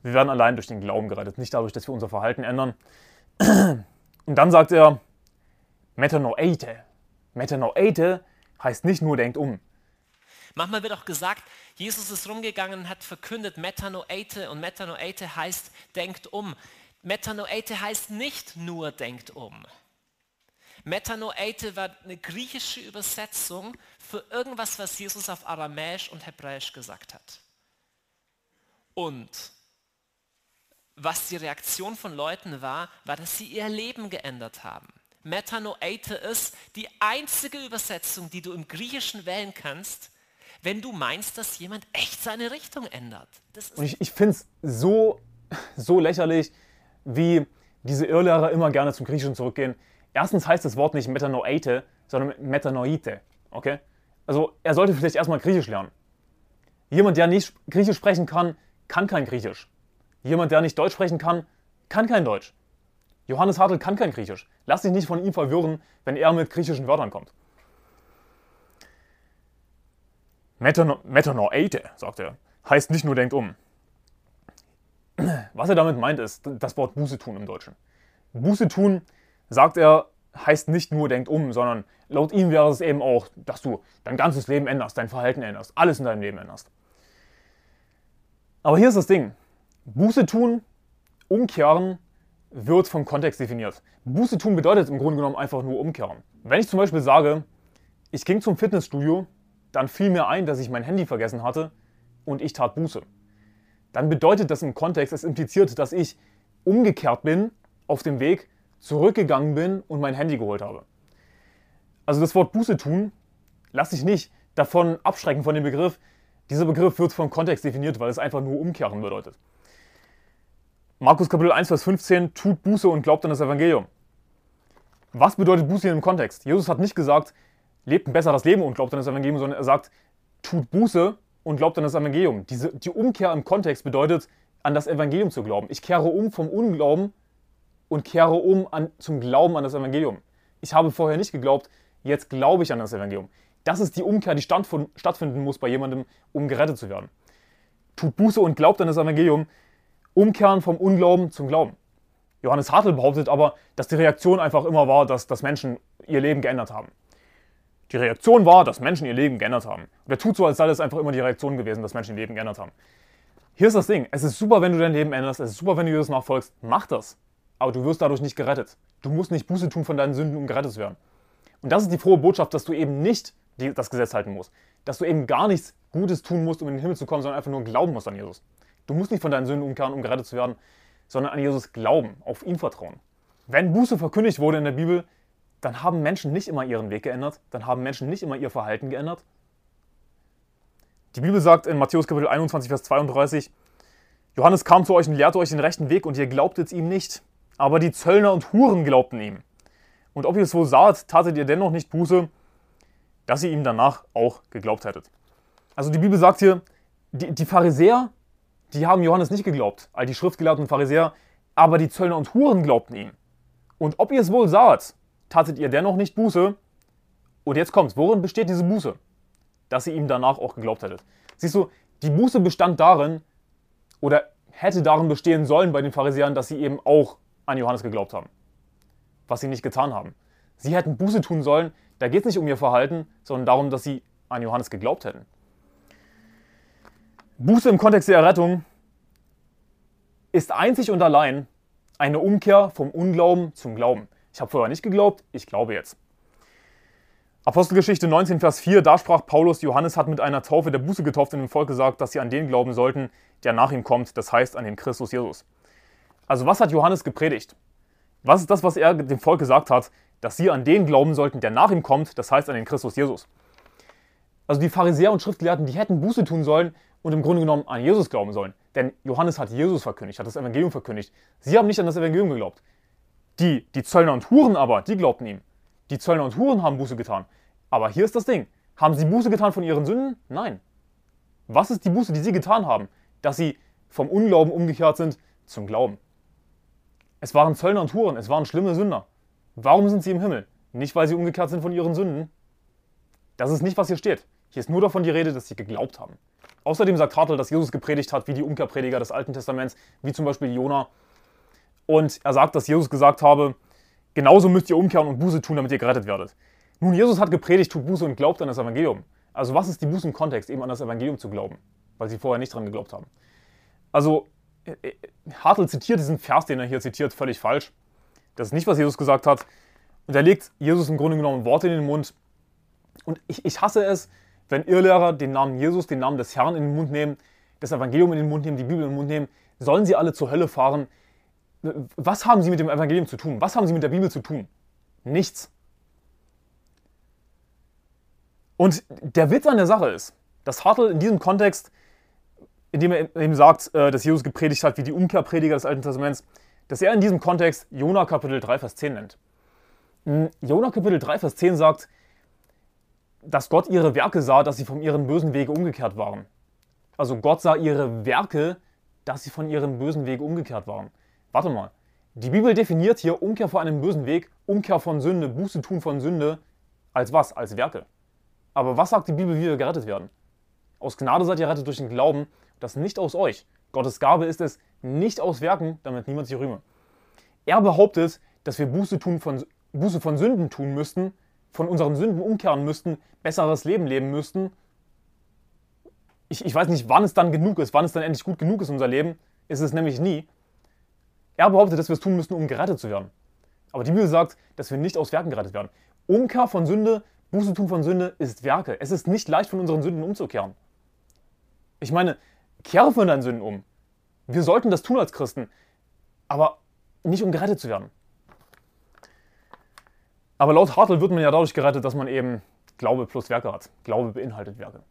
Wir werden allein durch den Glauben gerettet, nicht dadurch, dass wir unser Verhalten ändern. Und dann sagt er, Metanoeite. Metanoeite heißt nicht nur denkt um. Manchmal wird auch gesagt, Jesus ist rumgegangen und hat verkündet Metanoeite und Metanoeite heißt denkt um. Metanoeite heißt nicht nur denkt um. Metanoeite war eine griechische Übersetzung für irgendwas, was Jesus auf Aramäisch und Hebräisch gesagt hat. Und was die Reaktion von Leuten war, war, dass sie ihr Leben geändert haben. Metanoeite ist die einzige Übersetzung, die du im Griechischen wählen kannst, wenn du meinst, dass jemand echt seine Richtung ändert. Und ich, ich finde es so, so lächerlich, wie diese Irrlehrer immer gerne zum Griechischen zurückgehen. Erstens heißt das Wort nicht Metanoeite, sondern Metanoite. Okay? Also er sollte vielleicht erstmal Griechisch lernen. Jemand, der nicht Griechisch sprechen kann, kann kein Griechisch. Jemand, der nicht Deutsch sprechen kann, kann kein Deutsch. Johannes Hartl kann kein Griechisch. Lass dich nicht von ihm verwirren, wenn er mit griechischen Wörtern kommt. Metanoeite, sagt er, heißt nicht nur denkt um. Was er damit meint, ist das Wort Buße tun im Deutschen. Buße tun, sagt er, heißt nicht nur denkt um, sondern laut ihm wäre es eben auch, dass du dein ganzes Leben änderst, dein Verhalten änderst, alles in deinem Leben änderst. Aber hier ist das Ding. Buße tun, umkehren, wird vom Kontext definiert. Buße tun bedeutet im Grunde genommen einfach nur umkehren. Wenn ich zum Beispiel sage, ich ging zum Fitnessstudio, dann fiel mir ein, dass ich mein Handy vergessen hatte und ich tat Buße. Dann bedeutet das im Kontext, es impliziert, dass ich umgekehrt bin, auf dem Weg zurückgegangen bin und mein Handy geholt habe. Also das Wort Buße tun lasse ich nicht davon abschrecken von dem Begriff. Dieser Begriff wird vom Kontext definiert, weil es einfach nur umkehren bedeutet. Markus Kapitel 1, Vers 15, tut Buße und glaubt an das Evangelium. Was bedeutet Buße im Kontext? Jesus hat nicht gesagt, lebt ein besseres Leben und glaubt an das Evangelium, sondern er sagt, tut Buße und glaubt an das Evangelium. Diese, die Umkehr im Kontext bedeutet, an das Evangelium zu glauben. Ich kehre um vom Unglauben und kehre um an, zum Glauben an das Evangelium. Ich habe vorher nicht geglaubt, jetzt glaube ich an das Evangelium. Das ist die Umkehr, die stattfinden muss bei jemandem, um gerettet zu werden. Tut Buße und glaubt an das Evangelium. Umkehren vom Unglauben zum Glauben. Johannes Hartl behauptet aber, dass die Reaktion einfach immer war, dass, dass Menschen ihr Leben geändert haben. Die Reaktion war, dass Menschen ihr Leben geändert haben. Und er tut so, als sei das einfach immer die Reaktion gewesen, dass Menschen ihr Leben geändert haben. Hier ist das Ding. Es ist super, wenn du dein Leben änderst. Es ist super, wenn du Jesus nachfolgst. Mach das. Aber du wirst dadurch nicht gerettet. Du musst nicht Buße tun von deinen Sünden, um gerettet zu werden. Und das ist die frohe Botschaft, dass du eben nicht die, das Gesetz halten musst. Dass du eben gar nichts Gutes tun musst, um in den Himmel zu kommen, sondern einfach nur glauben musst an Jesus. Du musst nicht von deinen Sünden umkehren, um gerettet zu werden, sondern an Jesus glauben, auf ihn vertrauen. Wenn Buße verkündigt wurde in der Bibel, dann haben Menschen nicht immer ihren Weg geändert, dann haben Menschen nicht immer ihr Verhalten geändert. Die Bibel sagt in Matthäus Kapitel 21, Vers 32, Johannes kam zu euch und lehrte euch den rechten Weg und ihr glaubtet ihm nicht. Aber die Zöllner und Huren glaubten ihm. Und ob ihr es so saht, tatet ihr dennoch nicht Buße, dass ihr ihm danach auch geglaubt hättet. Also die Bibel sagt hier, die, die Pharisäer die haben Johannes nicht geglaubt, all die Schriftgelehrten und Pharisäer, aber die Zöllner und Huren glaubten ihm. Und ob ihr es wohl saht, tatet ihr dennoch nicht Buße? Und jetzt kommt's, worin besteht diese Buße? Dass ihr ihm danach auch geglaubt hättet. Siehst du, die Buße bestand darin, oder hätte darin bestehen sollen bei den Pharisäern, dass sie eben auch an Johannes geglaubt haben. Was sie nicht getan haben. Sie hätten Buße tun sollen, da geht es nicht um ihr Verhalten, sondern darum, dass sie an Johannes geglaubt hätten. Buße im Kontext der Errettung ist einzig und allein eine Umkehr vom Unglauben zum Glauben. Ich habe vorher nicht geglaubt, ich glaube jetzt. Apostelgeschichte 19, Vers 4, da sprach Paulus, Johannes hat mit einer Taufe der Buße getauft in dem Volk gesagt, dass sie an den glauben sollten, der nach ihm kommt, das heißt an den Christus Jesus. Also was hat Johannes gepredigt? Was ist das, was er dem Volk gesagt hat? Dass sie an den glauben sollten, der nach ihm kommt, das heißt an den Christus Jesus. Also die Pharisäer und Schriftgelehrten, die hätten Buße tun sollen und im Grunde genommen an Jesus glauben sollen. Denn Johannes hat Jesus verkündigt, hat das Evangelium verkündigt. Sie haben nicht an das Evangelium geglaubt. Die, die Zöllner und Huren aber, die glaubten ihm. Die Zöllner und Huren haben Buße getan. Aber hier ist das Ding. Haben sie Buße getan von ihren Sünden? Nein. Was ist die Buße, die sie getan haben? Dass sie vom Unglauben umgekehrt sind zum Glauben. Es waren Zöllner und Huren, es waren schlimme Sünder. Warum sind sie im Himmel? Nicht, weil sie umgekehrt sind von ihren Sünden. Das ist nicht, was hier steht. Hier ist nur davon die Rede, dass sie geglaubt haben. Außerdem sagt Hartl, dass Jesus gepredigt hat, wie die Umkehrprediger des Alten Testaments, wie zum Beispiel Jona. Und er sagt, dass Jesus gesagt habe, genauso müsst ihr umkehren und Buße tun, damit ihr gerettet werdet. Nun, Jesus hat gepredigt, tut Buße und glaubt an das Evangelium. Also was ist die Buße im Kontext? Eben an das Evangelium zu glauben, weil sie vorher nicht dran geglaubt haben. Also äh, äh, Hartl zitiert diesen Vers, den er hier zitiert, völlig falsch. Das ist nicht, was Jesus gesagt hat. Und er legt Jesus im Grunde genommen Worte in den Mund. Und ich, ich hasse es, wenn Irrlehrer den Namen Jesus, den Namen des Herrn in den Mund nehmen, das Evangelium in den Mund nehmen, die Bibel in den Mund nehmen, sollen sie alle zur Hölle fahren. Was haben sie mit dem Evangelium zu tun? Was haben sie mit der Bibel zu tun? Nichts. Und der Witz an der Sache ist, dass Hartl in diesem Kontext, indem er eben sagt, äh, dass Jesus gepredigt hat wie die Umkehrprediger des Alten Testaments, dass er in diesem Kontext Jona Kapitel 3, Vers 10 nennt. Hm, Jona Kapitel 3, Vers 10 sagt, dass Gott ihre Werke sah, dass sie von ihren bösen Wege umgekehrt waren. Also Gott sah ihre Werke, dass sie von ihren bösen Wegen umgekehrt waren. Warte mal. Die Bibel definiert hier Umkehr von einem bösen Weg, Umkehr von Sünde, Buße tun von Sünde als was? Als Werke. Aber was sagt die Bibel, wie wir gerettet werden? Aus Gnade seid ihr rettet durch den Glauben, das nicht aus euch. Gottes Gabe ist es, nicht aus Werken, damit niemand sich rühme. Er behauptet, dass wir Buße, tun von, Buße von Sünden tun müssten, von unseren Sünden umkehren müssten, besseres Leben leben müssten. Ich, ich weiß nicht, wann es dann genug ist, wann es dann endlich gut genug ist, unser Leben. Ist es nämlich nie. Er behauptet, dass wir es tun müssten, um gerettet zu werden. Aber die Bibel sagt, dass wir nicht aus Werken gerettet werden. Umkehr von Sünde Buße tun von Sünde ist Werke. Es ist nicht leicht, von unseren Sünden umzukehren. Ich meine, kehre von deinen Sünden um. Wir sollten das tun als Christen, aber nicht um gerettet zu werden. Aber laut Hartl wird man ja dadurch gerettet, dass man eben Glaube plus Werke hat. Glaube beinhaltet Werke.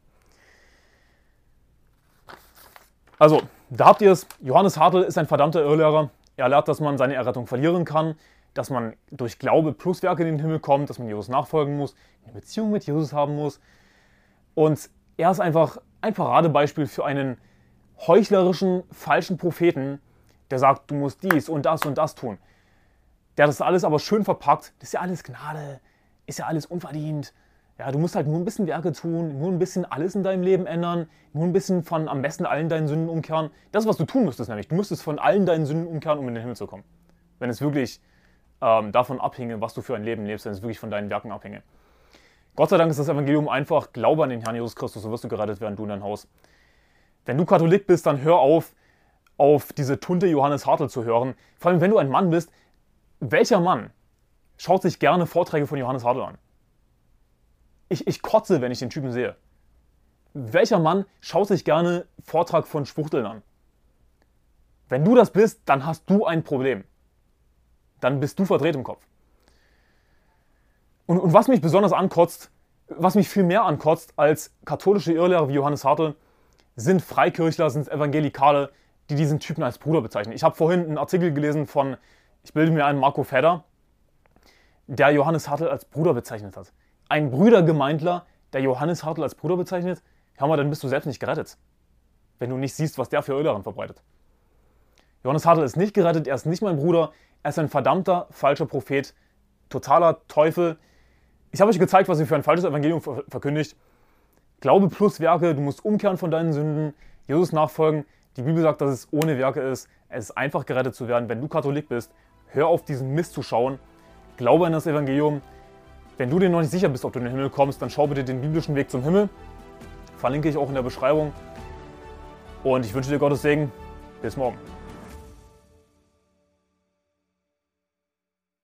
Also, da habt ihr es. Johannes Hartl ist ein verdammter Irrlehrer. Er lehrt, dass man seine Errettung verlieren kann, dass man durch Glaube plus Werke in den Himmel kommt, dass man Jesus nachfolgen muss, eine Beziehung mit Jesus haben muss. Und er ist einfach ein Paradebeispiel für einen heuchlerischen, falschen Propheten, der sagt, du musst dies und das und das tun. Der das alles aber schön verpackt. Das ist ja alles Gnade, ist ja alles unverdient. Ja, du musst halt nur ein bisschen Werke tun, nur ein bisschen alles in deinem Leben ändern, nur ein bisschen von am besten allen deinen Sünden umkehren. Das was du tun müsstest nämlich. Du müsstest von allen deinen Sünden umkehren, um in den Himmel zu kommen. Wenn es wirklich ähm, davon abhinge, was du für ein Leben lebst, wenn es wirklich von deinen Werken abhinge. Gott sei Dank ist das Evangelium einfach, glaube an den Herrn Jesus Christus, so wirst du gerettet werden, du in dein Haus. Wenn du Katholik bist, dann hör auf, auf diese Tunte Johannes Hartl zu hören. Vor allem, wenn du ein Mann bist, welcher Mann schaut sich gerne Vorträge von Johannes Hartl an? Ich, ich kotze, wenn ich den Typen sehe. Welcher Mann schaut sich gerne Vortrag von Schwuchteln an? Wenn du das bist, dann hast du ein Problem dann bist du verdreht im Kopf. Und, und was mich besonders ankotzt, was mich viel mehr ankotzt als katholische Irrlehrer wie Johannes Hartl, sind Freikirchler, sind Evangelikale, die diesen Typen als Bruder bezeichnen. Ich habe vorhin einen Artikel gelesen von, ich bilde mir einen Marco Fedder, der Johannes Hartl als Bruder bezeichnet hat. Ein Brüdergemeindler, der Johannes Hartl als Bruder bezeichnet, hör mal, dann bist du selbst nicht gerettet. Wenn du nicht siehst, was der für Irrlehren verbreitet. Johannes Hartl ist nicht gerettet, er ist nicht mein Bruder, er ist ein verdammter, falscher Prophet, totaler Teufel. Ich habe euch gezeigt, was ihr für ein falsches Evangelium verkündigt. Glaube plus Werke, du musst umkehren von deinen Sünden, Jesus nachfolgen. Die Bibel sagt, dass es ohne Werke ist. Es ist einfach gerettet zu werden. Wenn du Katholik bist, hör auf diesen Mist zu schauen. Glaube an das Evangelium. Wenn du dir noch nicht sicher bist, ob du in den Himmel kommst, dann schau bitte den biblischen Weg zum Himmel. Verlinke ich auch in der Beschreibung. Und ich wünsche dir Gottes Segen. Bis morgen.